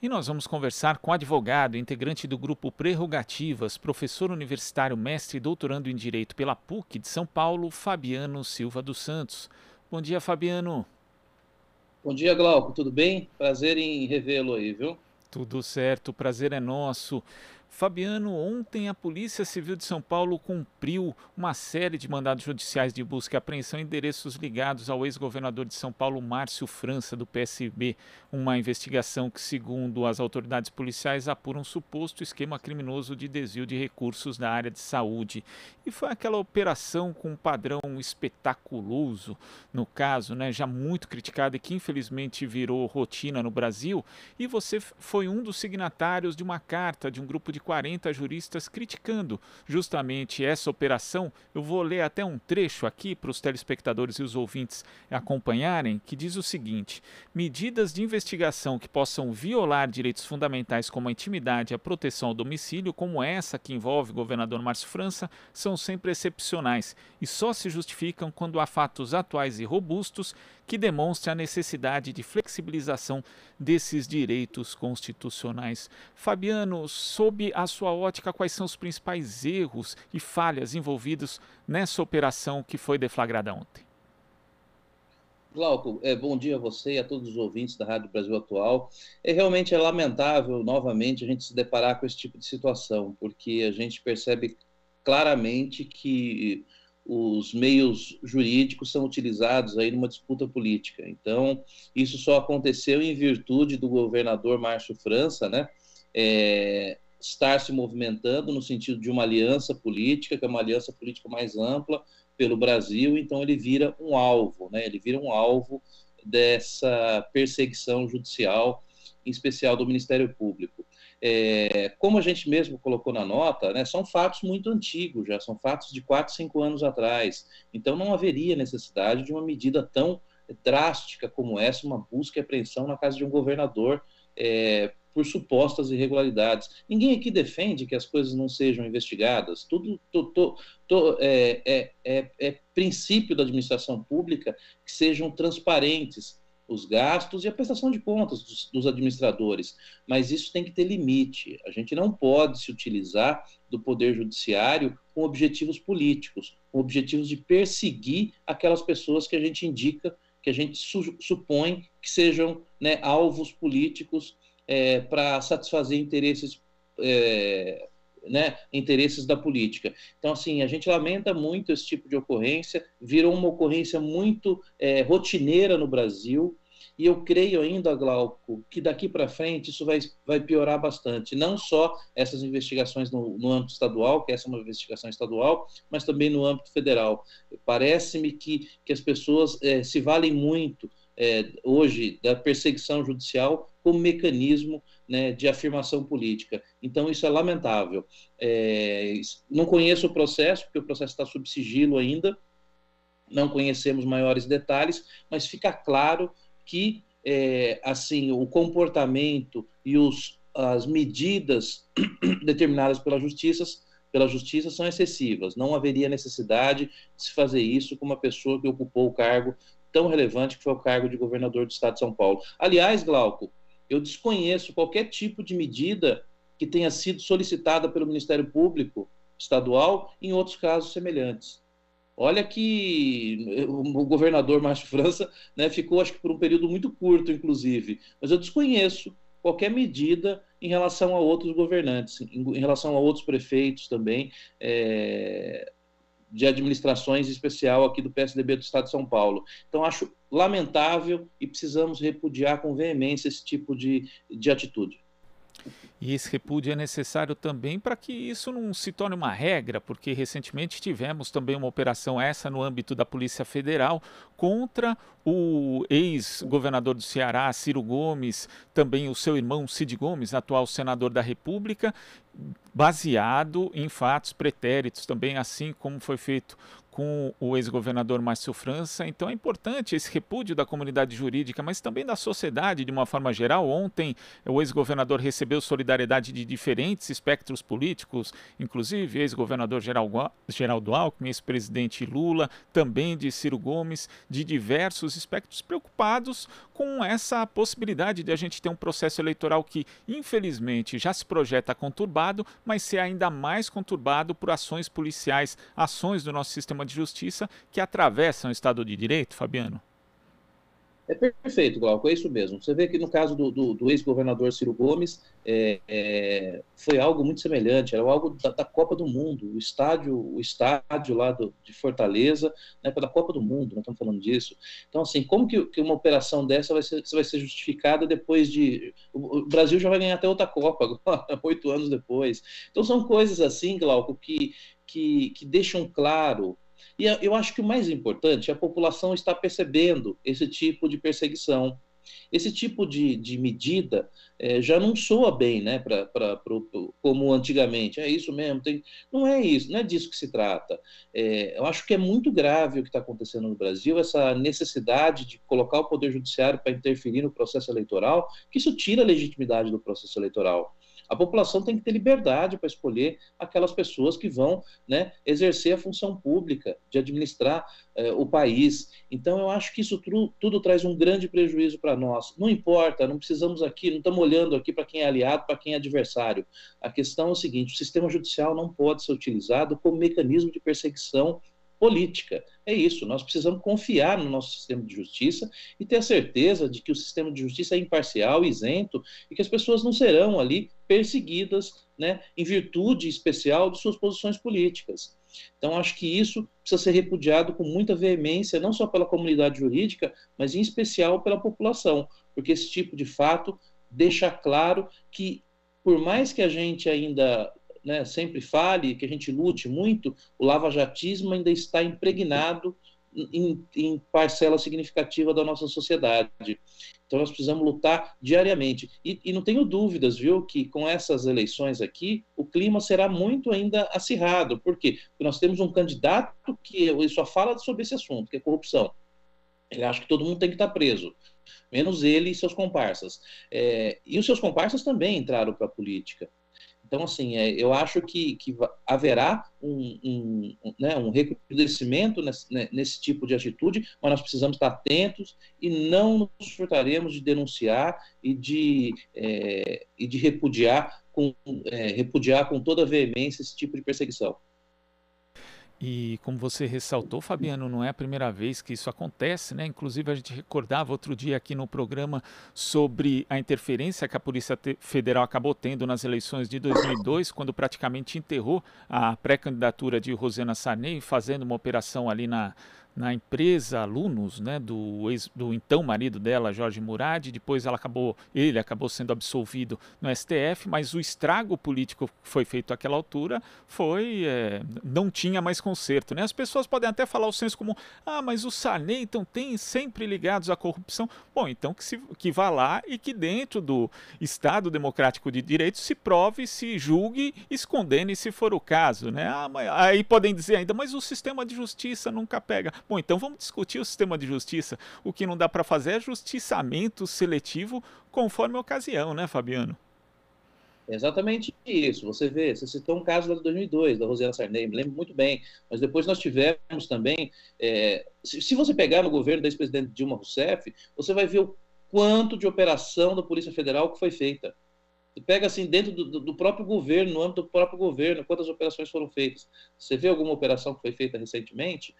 E nós vamos conversar com o advogado, integrante do grupo Prerrogativas, professor universitário, mestre e doutorando em Direito pela PUC de São Paulo, Fabiano Silva dos Santos. Bom dia, Fabiano. Bom dia, Glauco. Tudo bem? Prazer em revê-lo aí, viu? Tudo certo, o prazer é nosso. Fabiano, ontem a Polícia Civil de São Paulo cumpriu uma série de mandados judiciais de busca e apreensão em endereços ligados ao ex-governador de São Paulo, Márcio França, do PSB. Uma investigação que, segundo as autoridades policiais, apura um suposto esquema criminoso de desvio de recursos da área de saúde. E foi aquela operação com um padrão espetaculoso, no caso, né, já muito criticada e que infelizmente virou rotina no Brasil. E você foi um dos signatários de uma carta de um grupo de 40 juristas criticando justamente essa operação. Eu vou ler até um trecho aqui para os telespectadores e os ouvintes acompanharem, que diz o seguinte: medidas de investigação que possam violar direitos fundamentais como a intimidade e a proteção ao domicílio, como essa que envolve o governador Márcio França, são sempre excepcionais e só se justificam quando há fatos atuais e robustos que demonstrem a necessidade de flexibilização desses direitos constitucionais. Fabiano, sob a sua ótica, quais são os principais erros e falhas envolvidos nessa operação que foi deflagrada ontem? Glauco, é, bom dia a você e a todos os ouvintes da Rádio Brasil Atual. É realmente é lamentável, novamente, a gente se deparar com esse tipo de situação, porque a gente percebe claramente que os meios jurídicos são utilizados aí numa disputa política. Então, isso só aconteceu em virtude do governador Márcio França, né? É, estar se movimentando no sentido de uma aliança política, que é uma aliança política mais ampla pelo Brasil, então ele vira um alvo, né? Ele vira um alvo dessa perseguição judicial, em especial do Ministério Público. É, como a gente mesmo colocou na nota, né, são fatos muito antigos já, são fatos de 4, 5 anos atrás. Então não haveria necessidade de uma medida tão drástica como essa, uma busca e apreensão na casa de um governador é, por supostas irregularidades. Ninguém aqui defende que as coisas não sejam investigadas. Tudo é, é, é, é princípio da administração pública que sejam transparentes os gastos e a prestação de contas dos, dos, administradores. Mas isso tem que ter limite. A gente não pode se utilizar do poder judiciário com objetivos políticos, com objetivos de perseguir aquelas pessoas que a gente indica, que a gente su supõe que sejam né, alvos políticos é, para satisfazer interesses. É, né, interesses da política. Então, assim, a gente lamenta muito esse tipo de ocorrência, virou uma ocorrência muito é, rotineira no Brasil, e eu creio ainda, Glauco, que daqui para frente isso vai, vai piorar bastante. Não só essas investigações no, no âmbito estadual, que essa é uma investigação estadual, mas também no âmbito federal. Parece-me que, que as pessoas é, se valem muito é, hoje da perseguição judicial como mecanismo né, de afirmação política. Então, isso é lamentável. É, não conheço o processo, porque o processo está sob sigilo ainda, não conhecemos maiores detalhes, mas fica claro que é, assim o comportamento e os, as medidas determinadas pela justiça pela justiça são excessivas. Não haveria necessidade de se fazer isso com uma pessoa que ocupou o cargo tão relevante que foi o cargo de governador do estado de São Paulo. Aliás, Glauco, eu desconheço qualquer tipo de medida que tenha sido solicitada pelo Ministério Público estadual em outros casos semelhantes. Olha que o governador Márcio França né, ficou, acho que por um período muito curto, inclusive, mas eu desconheço qualquer medida em relação a outros governantes, em, relação a outros prefeitos também, é, de administrações, em especial aqui do PSDB do Estado de São Paulo. Então, acho lamentável e precisamos repudiar com veemência esse tipo de, de atitude. E esse repúdio é necessário também para que isso não se torne uma regra, porque recentemente tivemos também uma operação essa no âmbito da Polícia Federal contra o ex-governador do Ceará, Ciro Gomes, também o seu irmão Cid Gomes, atual senador da República, baseado em fatos pretéritos também, assim como foi feito com o ex-governador Márcio França. Então é importante esse repúdio da comunidade jurídica, mas também da sociedade de uma forma geral. Ontem o ex-governador recebeu solidariedade de diferentes espectros políticos, inclusive ex-governador Geraldo Alckmin, ex-presidente Lula, também de Ciro Gomes, de diversos espectros preocupados com essa possibilidade de a gente ter um processo eleitoral que, infelizmente, já se projeta conturbado, mas ser ainda mais conturbado por ações policiais, ações do nosso sistema de justiça que atravessam o Estado de Direito, Fabiano? É perfeito, Glauco, é isso mesmo. Você vê que no caso do, do, do ex-governador Ciro Gomes, é, é, foi algo muito semelhante, era algo da, da, Copa do Mundo, o estádio, o estádio lá do, de Fortaleza, né, da Copa do Mundo, nós estamos falando disso. Então, assim, como que, que uma operação dessa vai ser, vai ser justificada depois de... O, o Brasil já vai ganhar até outra Copa, agora, oito anos depois. Então, são coisas assim, Glauco, que, que, que deixam claro e eu acho que o mais importante, a população está percebendo esse tipo de perseguição. Esse tipo de, de medida é, já não soa bem, né, pra, pra, pro, como antigamente. É isso mesmo, tem... não é isso, não é disso que se trata. É, eu acho que é muito grave o que está acontecendo no Brasil, essa necessidade de colocar o Poder Judiciário para interferir no processo eleitoral, que isso tira a legitimidade do processo eleitoral. A população tem que ter liberdade para escolher aquelas pessoas que vão né, exercer a função pública, de administrar eh, o país. Então, eu acho que isso tudo, tudo traz um grande prejuízo para nós. Não importa, não precisamos aqui, não estamos olhando aqui para quem é aliado, para quem é adversário. A questão é o seguinte: o sistema judicial não pode ser utilizado como mecanismo de perseguição política. É isso, nós precisamos confiar no nosso sistema de justiça e ter a certeza de que o sistema de justiça é imparcial, isento e que as pessoas não serão ali perseguidas né, em virtude especial de suas posições políticas. Então, acho que isso precisa ser repudiado com muita veemência, não só pela comunidade jurídica, mas em especial pela população, porque esse tipo de fato deixa claro que, por mais que a gente ainda né, sempre fale, que a gente lute muito, o lavajatismo ainda está impregnado em, em, parcela significativa da nossa sociedade. Então nós precisamos lutar diariamente. E, e, não tenho dúvidas, viu, que com essas eleições aqui, o clima será muito ainda acirrado. Por quê? Porque nós temos um candidato que só fala sobre esse assunto, que é corrupção. Ele acha que todo mundo tem que estar preso, menos ele e seus comparsas. É, e os seus comparsas também entraram para a política. Então, assim, é, eu acho que, que haverá um, um, né, um recrudescimento nesse, né, nesse, tipo de atitude, mas nós precisamos estar atentos e não nos furtaremos de denunciar e de, é, e de repudiar, com, é, repudiar com toda veemência esse tipo de perseguição. E como você ressaltou, Fabiano, não é a primeira vez que isso acontece, né? Inclusive a gente recordava outro dia aqui no programa sobre a interferência que a Polícia Federal acabou tendo nas eleições de 2002, quando praticamente enterrou a pré-candidatura de Rosana Sarney, fazendo uma operação ali na, na empresa Alunos, né, do, ex, do então marido dela, Jorge Murad, depois ela acabou, ele acabou sendo absolvido no STF, mas o estrago político que foi feito àquela altura foi, é, não tinha mais conserto, né? As pessoas podem até falar o senso como, ah, mas o Sarney então tem sempre ligados à corrupção. Bom, então que, se, que vá lá e que dentro do Estado Democrático de Direito se prove, se julgue e se se for o caso, né? Ah, mas, aí podem dizer ainda, mas o sistema de justiça nunca pega. Bom, então vamos discutir o sistema de justiça. O que não dá para fazer é justiçamento seletivo conforme a ocasião, né, Fabiano? Exatamente isso. Você vê, você citou um caso lá de 2002, da Rosiana Sarney, me lembro muito bem. Mas depois nós tivemos também. É, se, se, você pegar no governo da ex-presidente Dilma Rousseff, você vai ver o quanto de operação da Polícia Federal que foi feita. Pega assim, dentro do, do, próprio governo, no âmbito do próprio governo, quantas operações foram feitas. Você vê alguma operação que foi feita recentemente?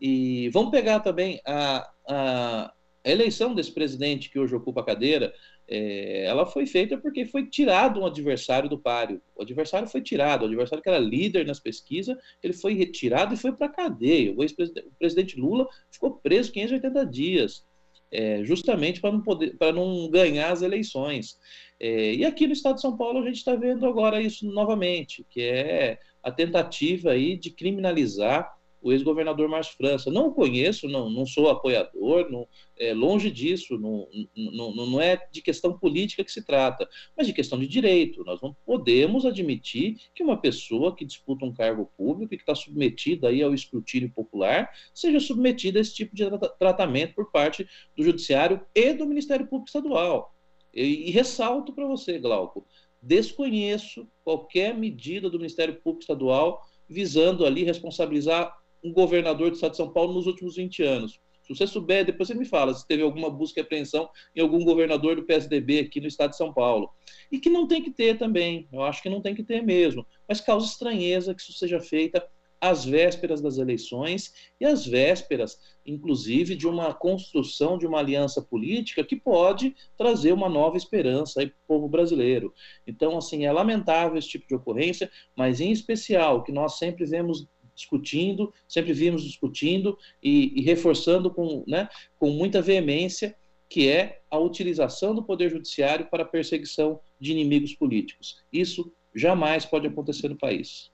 E vamos pegar também a, a, eleição desse presidente que hoje ocupa a cadeira. É, ela foi feita porque foi tirado um adversário do páreo. O adversário foi tirado, o adversário que era líder nas pesquisas, ele foi retirado e foi para a cadeia. O, o presidente Lula ficou preso 580 dias, é, justamente para não, poder, para não ganhar as eleições. É, e aqui no estado de São Paulo a gente está vendo agora isso novamente, que é a tentativa aí de criminalizar o ex-governador Márcio França. Não conheço, não, não sou apoiador, não, é, longe disso, não, não, não é de questão política que se trata, mas de questão de direito. Nós não podemos admitir que uma pessoa que disputa um cargo público e que está submetida aí ao escrutínio popular seja submetida a esse tipo de tratamento por parte do Judiciário e do Ministério Público Estadual. E, e ressalto para você, Glauco, desconheço qualquer medida do Ministério Público Estadual visando ali responsabilizar um governador do estado de São Paulo nos últimos 20 anos. Se você souber, depois você me fala se teve alguma busca e apreensão em algum governador do PSDB aqui no estado de São Paulo. E que não tem que ter também, eu acho que não tem que ter mesmo, mas causa estranheza que isso seja feita às vésperas das eleições e às vésperas, inclusive, de uma construção de uma aliança política que pode trazer uma nova esperança para o povo brasileiro. Então, assim, é lamentável esse tipo de ocorrência, mas em especial que nós sempre vemos discutindo, sempre vimos discutindo e, e reforçando com, né, com muita veemência que é a utilização do poder judiciário para a perseguição de inimigos políticos. Isso jamais pode acontecer no país.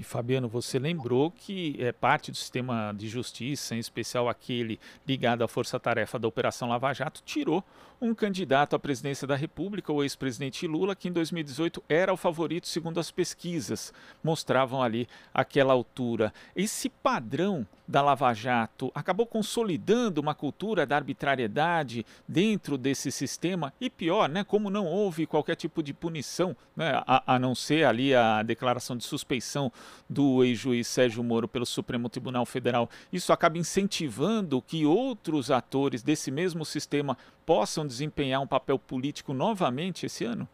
E Fabiano, você lembrou que é, parte do sistema de justiça, em especial aquele ligado à força-tarefa da Operação Lava Jato, tirou um candidato à presidência da República, o ex-presidente Lula, que em 2018 era o favorito segundo as pesquisas, mostravam ali aquela altura. Esse padrão da Lava Jato acabou consolidando uma cultura da arbitrariedade dentro desse sistema e pior, né, como não houve qualquer tipo de punição, né, a, a não ser ali a declaração de suspeição do ex-juiz Sérgio Moro pelo Supremo Tribunal Federal, isso acaba incentivando que outros atores desse mesmo sistema possam desempenhar um papel político novamente esse ano?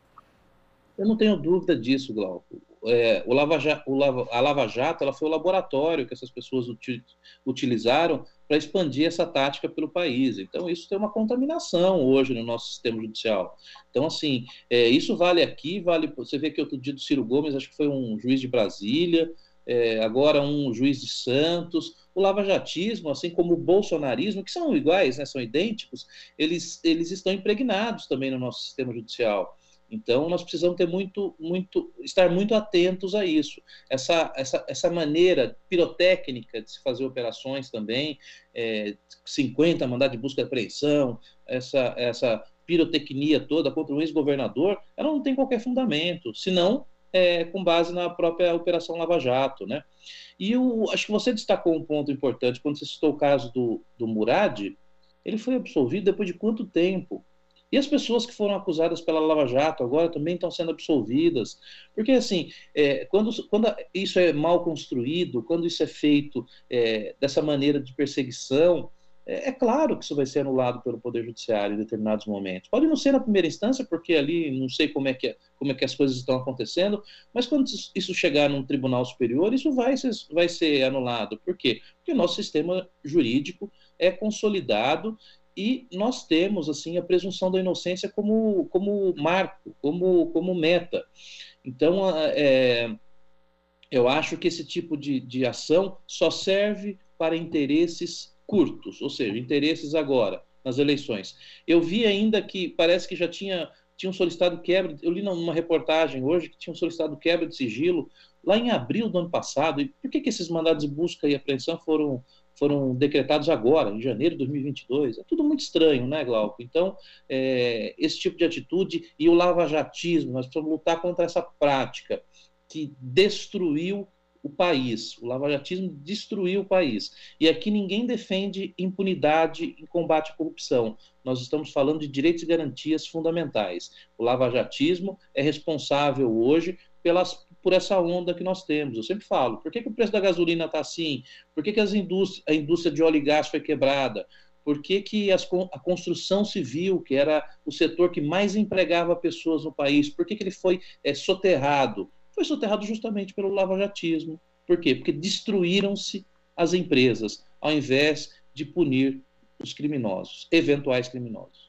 Eu não tenho dúvida disso, Glauco. É, o Lava Jato, o Lava, a Lava Jato ela foi o laboratório que essas pessoas uti, utilizaram para expandir essa tática pelo país. Então, isso tem uma contaminação hoje no nosso sistema judicial. Então, assim, é, isso vale aqui, vale. Você vê que outro dia do Ciro Gomes, acho que foi um juiz de Brasília, é, agora um juiz de Santos. O lavajatismo, assim como o bolsonarismo, que são iguais, né, são idênticos, eles, eles estão impregnados também no nosso sistema judicial. Então, nós precisamos ter muito, muito, estar muito atentos a isso. Essa, essa, essa maneira pirotécnica de se fazer operações também, é, 50 mandados de busca e apreensão, essa, essa pirotecnia toda contra um ex-governador, ela não tem qualquer fundamento, senão é, com base na própria Operação Lava Jato. Né? E eu, acho que você destacou um ponto importante, quando você citou o caso do, do Murad, ele foi absolvido depois de quanto tempo? E as pessoas que foram acusadas pela Lava Jato agora também estão sendo absolvidas. Porque, assim, é, quando, quando isso é mal construído, quando isso é feito é, dessa maneira de perseguição, é, é, claro que isso vai ser anulado pelo Poder Judiciário em determinados momentos. Pode não ser na primeira instância, porque ali não sei como é que, é, como é que as coisas estão acontecendo, mas quando isso chegar num tribunal superior, isso vai ser, vai ser anulado. Por quê? Porque o nosso sistema jurídico é consolidado e nós temos assim a presunção da inocência como, como marco, como, como meta. Então, é, eu acho que esse tipo de, de ação só serve para interesses curtos, ou seja, interesses agora, nas eleições. Eu vi ainda que parece que já tinha tinham solicitado quebra, eu li numa reportagem hoje que tinham solicitado quebra de sigilo lá em abril do ano passado. E por que, que esses mandados de busca e apreensão foram foram decretados agora, em janeiro de 2022. É tudo muito estranho, né, Glauco? Então, é, esse tipo de atitude e o lavajatismo, nós precisamos lutar contra essa prática que destruiu o país. O lavajatismo destruiu o país. E aqui ninguém defende impunidade em combate à corrupção. Nós estamos falando de direitos e garantias fundamentais. O lavajatismo é responsável hoje pelas por essa onda que nós temos. Eu sempre falo, por que, que o preço da gasolina está assim? Por que, que as indústria, a indústria de óleo e gás foi quebrada? Por que, que as, a construção civil, que era o setor que mais empregava pessoas no país, por que, que ele foi é, soterrado? Foi soterrado justamente pelo lavajatismo. Por quê? Porque destruíram-se as empresas, ao invés de punir os criminosos, eventuais criminosos.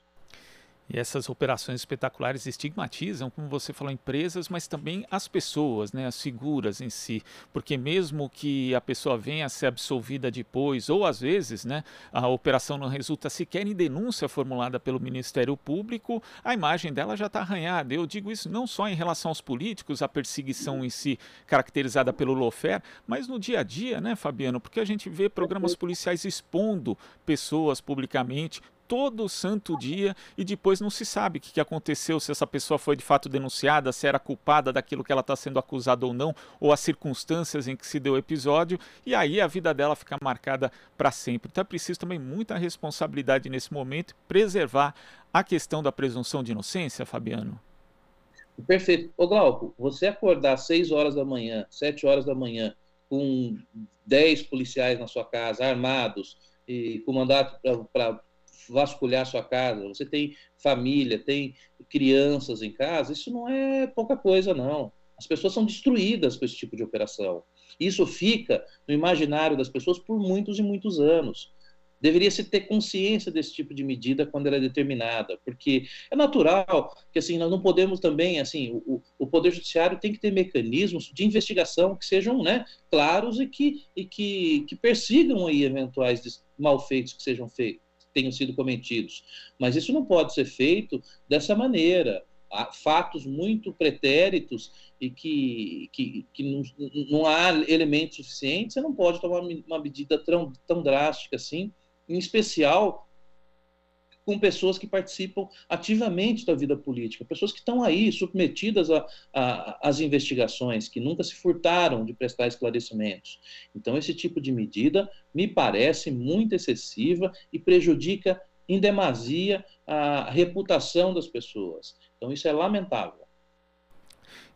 E essas operações espetaculares estigmatizam, como você falou, empresas, mas também as pessoas, né, as figuras em si. Porque mesmo que a pessoa venha a ser absolvida depois, ou às vezes né, a operação não resulta sequer em denúncia formulada pelo Ministério Público, a imagem dela já está arranhada. Eu digo isso não só em relação aos políticos, a perseguição em si caracterizada pelo Lofer, mas no dia a dia, né, Fabiano? Porque a gente vê programas policiais expondo pessoas publicamente, todo santo dia e depois não se sabe o que aconteceu, se essa pessoa foi de fato denunciada, se era culpada daquilo que ela está sendo acusada ou não, ou as circunstâncias em que se deu o episódio, e aí a vida dela fica marcada para sempre. Então é preciso também muita responsabilidade nesse momento, preservar a questão da presunção de inocência, Fabiano. Perfeito. Ô Glauco, você acordar às 6 horas da manhã, 7 horas da manhã, com 10 policiais na sua casa, armados, e com mandato para vasculhar sua casa, você tem família, tem crianças em casa, isso não é pouca coisa, não. As pessoas são destruídas com esse tipo de operação. Isso fica no imaginário das pessoas por muitos e muitos anos. Deveria se ter consciência desse tipo de medida quando ela é determinada, porque é natural que assim nós não podemos também assim o, o poder judiciário tem que ter mecanismos de investigação que sejam né, claros e que e que, que persigam aí eventuais malfeitos que sejam feitos tenham sido cometidos. Mas isso não pode ser feito dessa maneira. Há fatos muito pretéritos e que, que, que não, não há elementos suficientes, você não pode tomar uma medida tão, tão drástica assim, em especial com pessoas que participam ativamente da vida política, pessoas que estão aí submetidas às investigações, que nunca se furtaram de prestar esclarecimentos. Então, esse tipo de medida me parece muito excessiva e prejudica em demasia a reputação das pessoas. Então, isso é lamentável.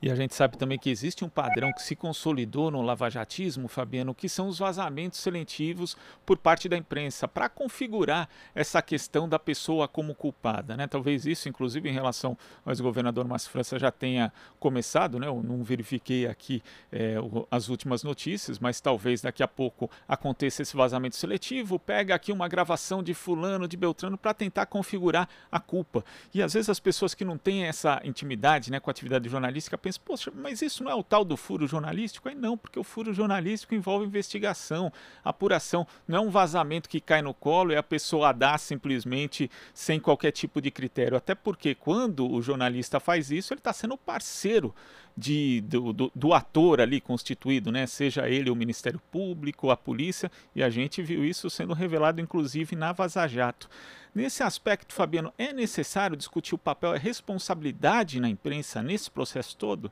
E a gente sabe também que existe um padrão que se consolidou no lavajatismo, Fabiano, que são os vazamentos seletivos por parte da imprensa, para configurar essa questão da pessoa como culpada. Né? Talvez isso, inclusive, em relação ao ex-governador Márcio França, já tenha começado, né? eu não verifiquei aqui é, as últimas notícias, mas talvez daqui a pouco aconteça esse vazamento seletivo, pega aqui uma gravação de fulano, de Beltrano, para tentar configurar a culpa. E às vezes as pessoas que não têm essa intimidade né, com a atividade jornalística pensa, poxa, mas isso não é o tal do furo jornalístico? Aí não, porque o furo jornalístico envolve investigação, apuração, não é um vazamento que cai no colo e a pessoa dá simplesmente sem qualquer tipo de critério. Até porque quando o jornalista faz isso, ele está sendo parceiro de, do, do, do, ator ali constituído, né? seja ele o Ministério Público, a polícia, e a gente viu isso sendo revelado inclusive na Vaza Jato. Nesse aspecto, Fabiano, é necessário discutir o papel e a responsabilidade na imprensa nesse processo todo?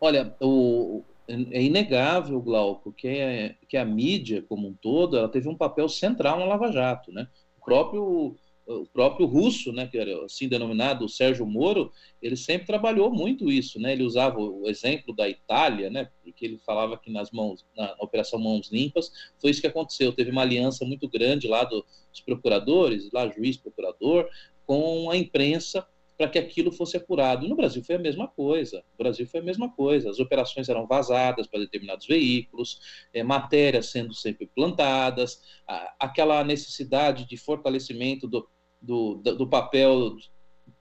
Olha, o, é inegável, Glauco, que, é, que a mídia como um todo ela teve um papel central na Lava Jato. Né? O próprio o próprio russo, né, que era assim denominado Sérgio Moro, ele sempre trabalhou muito isso, né? Ele usava o exemplo da Itália, né, porque ele falava que nas mãos na operação Mãos Limpas foi isso que aconteceu. Teve uma aliança muito grande lá dos procuradores, lá juiz, procurador, com a imprensa para que aquilo fosse apurado. No Brasil foi a mesma coisa. No Brasil foi a mesma coisa. As operações eram vazadas para determinados veículos, é, matérias sendo sempre plantadas, a, aquela necessidade de fortalecimento do, do, do papel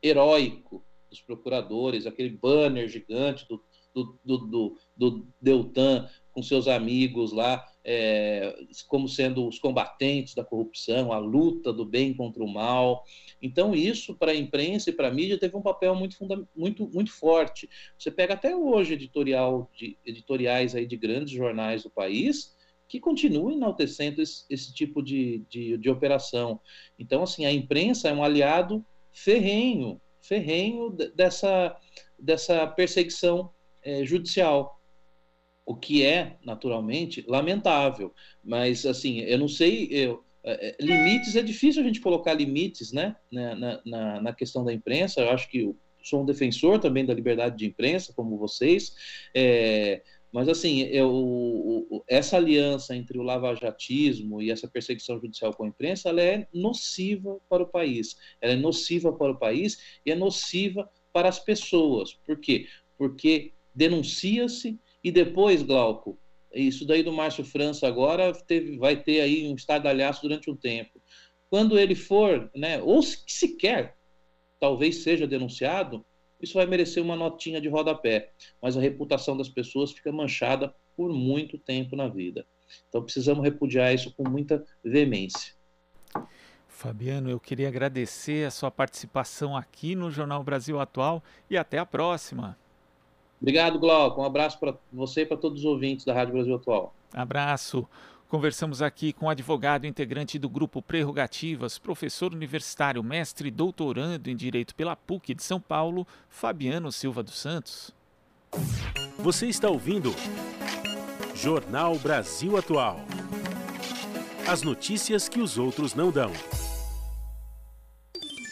heróico dos procuradores, aquele banner gigante do, do, do, do Deltan com seus amigos lá, é, como sendo os combatentes da corrupção, a luta do bem contra o mal. Então, isso para a imprensa e para a mídia teve um papel muito, muito, muito forte. Você pega até hoje editorial de, editoriais aí de grandes jornais do país que continuam enaltecendo esse, esse tipo de, de, de operação. Então, assim, a imprensa é um aliado ferrenho, ferrenho dessa, dessa perseguição é, judicial o que é naturalmente lamentável. Mas assim, eu não sei, eu, é, é, limites é difícil a gente colocar limites, né, na, na, na questão da imprensa. Eu acho que eu sou um defensor também da liberdade de imprensa, como vocês. É, mas assim, eu, essa aliança entre o lavajatismo e essa perseguição judicial com a imprensa, ela é nociva para o país. Ela é nociva para o país e é nociva para as pessoas. Por quê? Porque denuncia-se e depois, Glauco, isso daí do Márcio França agora teve, vai ter aí um estardalhaço durante um tempo. Quando ele for, né, ou sequer talvez seja denunciado, isso vai merecer uma notinha de rodapé, mas a reputação das pessoas fica manchada por muito tempo na vida. Então precisamos repudiar isso com muita veemência. Fabiano, eu queria agradecer a sua participação aqui no Jornal Brasil Atual e até a próxima. Obrigado, Glauco. Um abraço para você e para todos os ouvintes da Rádio Brasil Atual. Abraço. Conversamos aqui com o advogado integrante do grupo Prerrogativas, professor universitário, mestre e doutorando em Direito pela PUC de São Paulo, Fabiano Silva dos Santos. Você está ouvindo Jornal Brasil Atual. As notícias que os outros não dão.